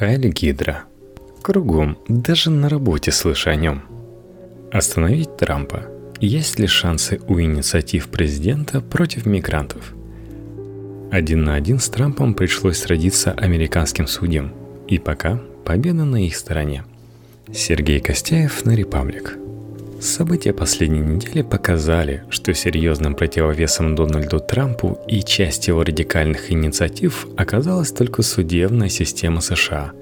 Хайли Гидра. Кругом, даже на работе слышу о нем. Остановить Трампа. Есть ли шансы у инициатив президента против мигрантов? Один на один с Трампом пришлось сразиться американским судьям. И пока победа на их стороне. Сергей Костяев на «Репаблик». События последней недели показали, что серьезным противовесом Дональду Трампу и часть его радикальных инициатив оказалась только судебная система США.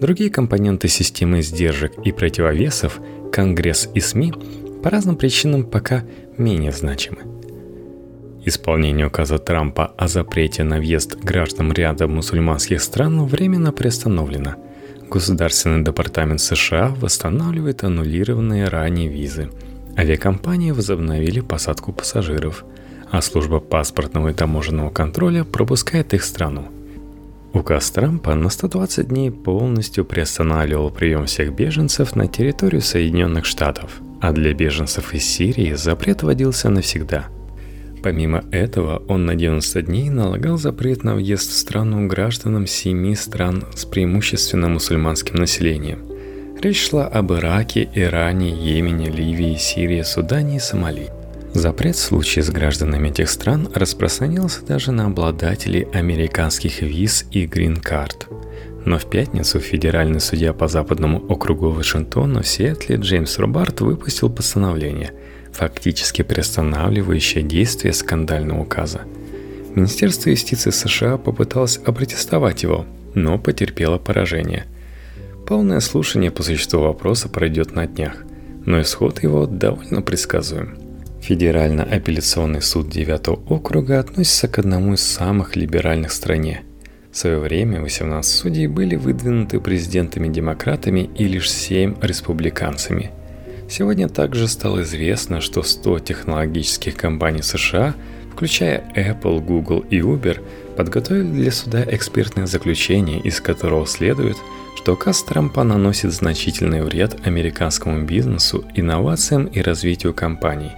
Другие компоненты системы сдержек и противовесов, Конгресс и СМИ по разным причинам пока менее значимы. Исполнение указа Трампа о запрете на въезд граждан ряда мусульманских стран временно приостановлено – Государственный департамент США восстанавливает аннулированные ранее визы. Авиакомпании возобновили посадку пассажиров, а служба паспортного и таможенного контроля пропускает их страну. Указ Трампа на 120 дней полностью приостанавливал прием всех беженцев на территорию Соединенных Штатов, а для беженцев из Сирии запрет вводился навсегда – Помимо этого, он на 90 дней налагал запрет на въезд в страну гражданам семи стран с преимущественно мусульманским населением. Речь шла об Ираке, Иране, Йемене, Ливии, Сирии, Судане и Сомали. Запрет в случае с гражданами этих стран распространялся даже на обладателей американских виз и грин-карт. Но в пятницу федеральный судья по западному округу Вашингтона в Сиэтле Джеймс Робарт выпустил постановление – фактически приостанавливающее действие скандального указа. Министерство юстиции США попыталось опротестовать его, но потерпело поражение. Полное слушание по существу вопроса пройдет на днях, но исход его довольно предсказуем. Федерально-апелляционный суд 9 округа относится к одному из самых либеральных в стране. В свое время 18 судей были выдвинуты президентами-демократами и лишь 7 республиканцами – Сегодня также стало известно, что 100 технологических компаний США, включая Apple, Google и Uber, подготовили для суда экспертное заключение, из которого следует, что указ Трампа наносит значительный вред американскому бизнесу, инновациям и развитию компаний.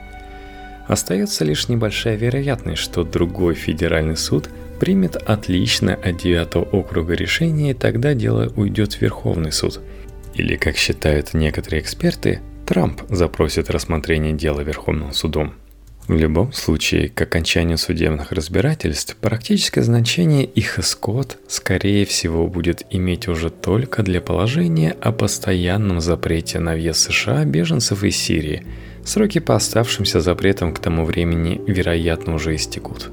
Остается лишь небольшая вероятность, что другой федеральный суд примет отличное от 9 округа решение, и тогда дело уйдет в Верховный суд. Или, как считают некоторые эксперты, Трамп запросит рассмотрение дела Верховным судом. В любом случае, к окончанию судебных разбирательств, практическое значение их исход, скорее всего, будет иметь уже только для положения о постоянном запрете на въезд США беженцев из Сирии. Сроки по оставшимся запретам к тому времени, вероятно, уже истекут.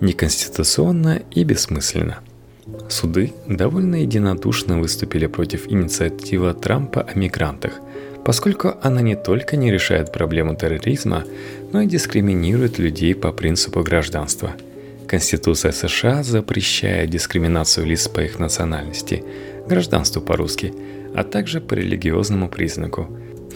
Неконституционно и бессмысленно. Суды довольно единодушно выступили против инициативы Трампа о мигрантах – поскольку она не только не решает проблему терроризма, но и дискриминирует людей по принципу гражданства. Конституция США запрещает дискриминацию лиц по их национальности, гражданству по-русски, а также по религиозному признаку.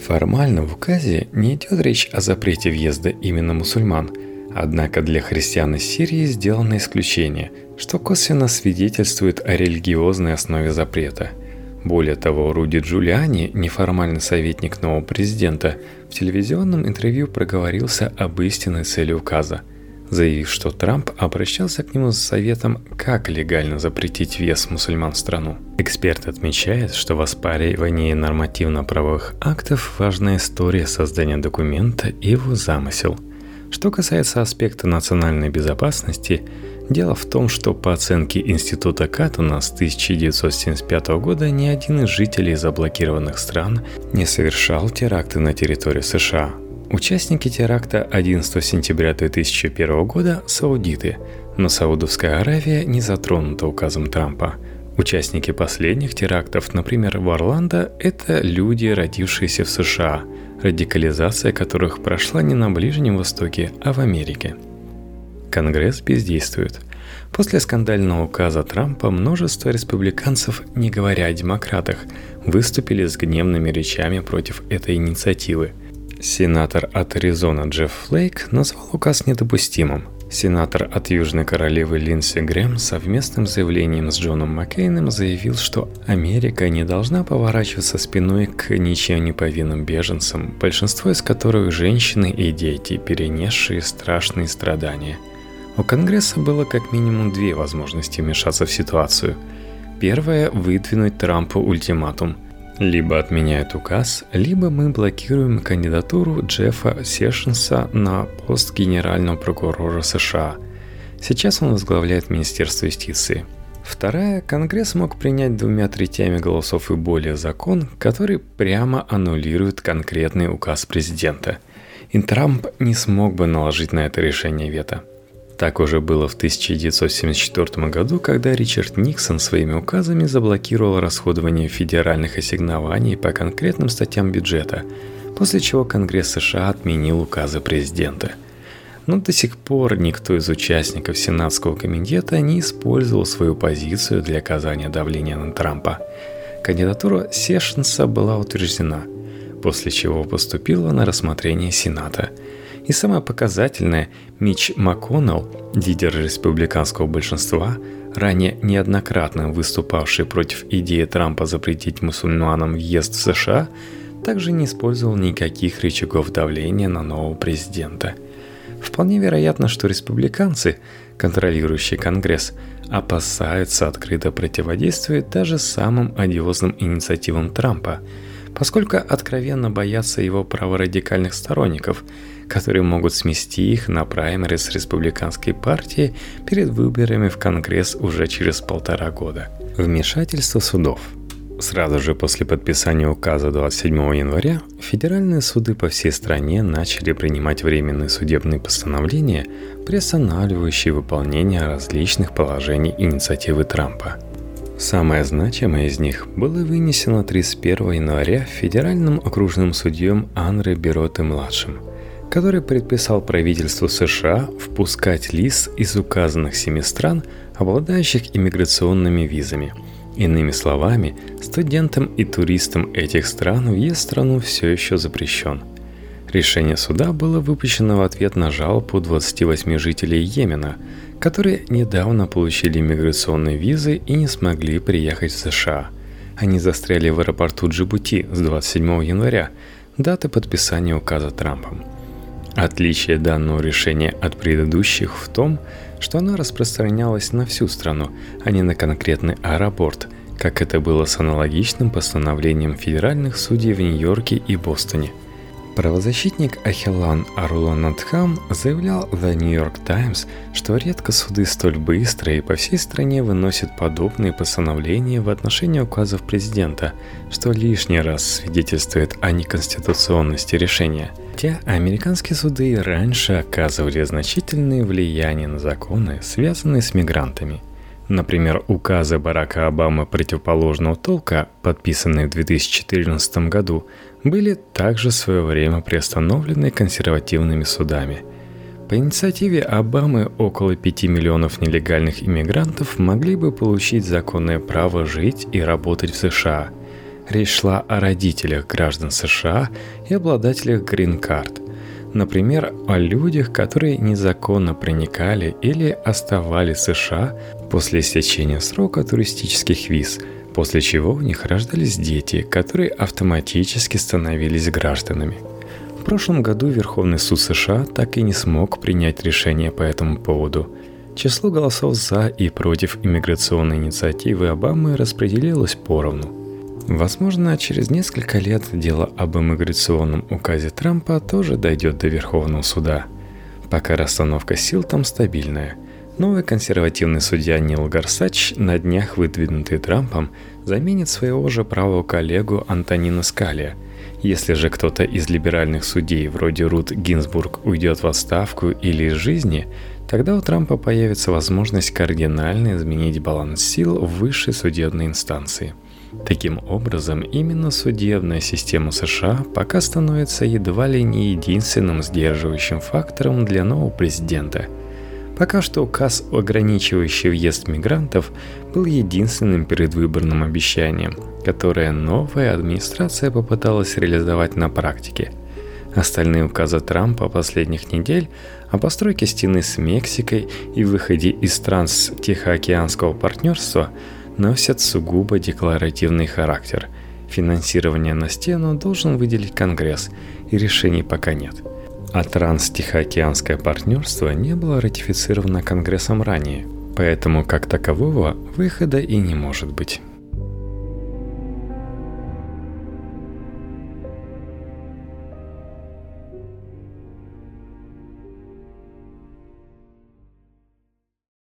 Формально в указе не идет речь о запрете въезда именно мусульман, однако для христиан из Сирии сделано исключение, что косвенно свидетельствует о религиозной основе запрета – более того, Руди Джулиани, неформальный советник нового президента, в телевизионном интервью проговорился об истинной цели указа, заявив, что Трамп обращался к нему за советом, как легально запретить вес мусульман в страну. Эксперт отмечает, что в оспаривании нормативно-правовых актов важная история создания документа и его замысел. Что касается аспекта национальной безопасности – Дело в том, что по оценке Института Каттона с 1975 года ни один из жителей заблокированных стран не совершал теракты на территории США. Участники теракта 11 сентября 2001 года – саудиты, но Саудовская Аравия не затронута указом Трампа. Участники последних терактов, например, в Орландо – это люди, родившиеся в США, радикализация которых прошла не на Ближнем Востоке, а в Америке – Конгресс бездействует. После скандального указа Трампа множество республиканцев, не говоря о демократах, выступили с гневными речами против этой инициативы. Сенатор от Аризона Джефф Флейк назвал указ недопустимым. Сенатор от Южной Королевы Линдси Грэм совместным заявлением с Джоном Маккейном заявил, что Америка не должна поворачиваться спиной к ничем не повинным беженцам, большинство из которых женщины и дети, перенесшие страшные страдания – у Конгресса было как минимум две возможности вмешаться в ситуацию. Первое – выдвинуть Трампу ультиматум. Либо отменяют указ, либо мы блокируем кандидатуру Джеффа Сешенса на пост генерального прокурора США. Сейчас он возглавляет Министерство юстиции – Вторая, Конгресс мог принять двумя третями голосов и более закон, который прямо аннулирует конкретный указ президента. И Трамп не смог бы наложить на это решение вето. Так уже было в 1974 году, когда Ричард Никсон своими указами заблокировал расходование федеральных ассигнований по конкретным статьям бюджета, после чего Конгресс США отменил указы президента – но до сих пор никто из участников Сенатского комитета не использовал свою позицию для оказания давления на Трампа. Кандидатура Сешенса была утверждена, после чего поступила на рассмотрение Сената. И самое показательное, Мич МакКоннелл, лидер республиканского большинства, ранее неоднократно выступавший против идеи Трампа запретить мусульманам въезд в США, также не использовал никаких рычагов давления на нового президента – Вполне вероятно, что республиканцы, контролирующие Конгресс, опасаются открыто противодействовать даже самым одиозным инициативам Трампа, поскольку откровенно боятся его праворадикальных сторонников, которые могут смести их на праймерис республиканской партии перед выборами в Конгресс уже через полтора года. Вмешательство судов – Сразу же после подписания указа 27 января федеральные суды по всей стране начали принимать временные судебные постановления, приостанавливающие выполнение различных положений инициативы Трампа. Самое значимое из них было вынесено 31 января федеральным окружным судьем Анре Бероте-младшим, который предписал правительству США впускать лиц из указанных семи стран, обладающих иммиграционными визами – Иными словами, студентам и туристам этих стран въезд в страну все еще запрещен. Решение суда было выпущено в ответ на жалобу 28 жителей Йемена, которые недавно получили миграционные визы и не смогли приехать в США. Они застряли в аэропорту Джибути с 27 января, даты подписания указа Трампом. Отличие данного решения от предыдущих в том, что оно распространялось на всю страну, а не на конкретный аэропорт, как это было с аналогичным постановлением федеральных судей в Нью-Йорке и Бостоне. Правозащитник Ахилан Арлонатхам заявлял The New York Times, что редко суды столь быстро и по всей стране выносят подобные постановления в отношении указов президента, что лишний раз свидетельствует о неконституционности решения – Хотя американские суды раньше оказывали значительное влияние на законы, связанные с мигрантами. Например, указы Барака Обамы противоположного толка, подписанные в 2014 году, были также в свое время приостановлены консервативными судами. По инициативе Обамы около 5 миллионов нелегальных иммигрантов могли бы получить законное право жить и работать в США – Речь шла о родителях граждан США и обладателях грин-карт. Например, о людях, которые незаконно проникали или оставались в США после истечения срока туристических виз, после чего у них рождались дети, которые автоматически становились гражданами. В прошлом году Верховный суд США так и не смог принять решение по этому поводу. Число голосов за и против иммиграционной инициативы Обамы распределилось поровну – Возможно, через несколько лет дело об иммиграционном указе Трампа тоже дойдет до Верховного суда. Пока расстановка сил там стабильная. Новый консервативный судья Нил Гарсач, на днях выдвинутый Трампом, заменит своего же правого коллегу Антонина Скалия. Если же кто-то из либеральных судей, вроде Рут Гинзбург, уйдет в отставку или из жизни, тогда у Трампа появится возможность кардинально изменить баланс сил в высшей судебной инстанции – Таким образом, именно судебная система США пока становится едва ли не единственным сдерживающим фактором для нового президента. Пока что указ, ограничивающий въезд мигрантов, был единственным предвыборным обещанием, которое новая администрация попыталась реализовать на практике. Остальные указы Трампа последних недель о постройке стены с Мексикой и выходе из транс-тихоокеанского партнерства – носят сугубо декларативный характер. Финансирование на стену должен выделить Конгресс, и решений пока нет. А транс-тихоокеанское партнерство не было ратифицировано Конгрессом ранее. Поэтому как такового выхода и не может быть.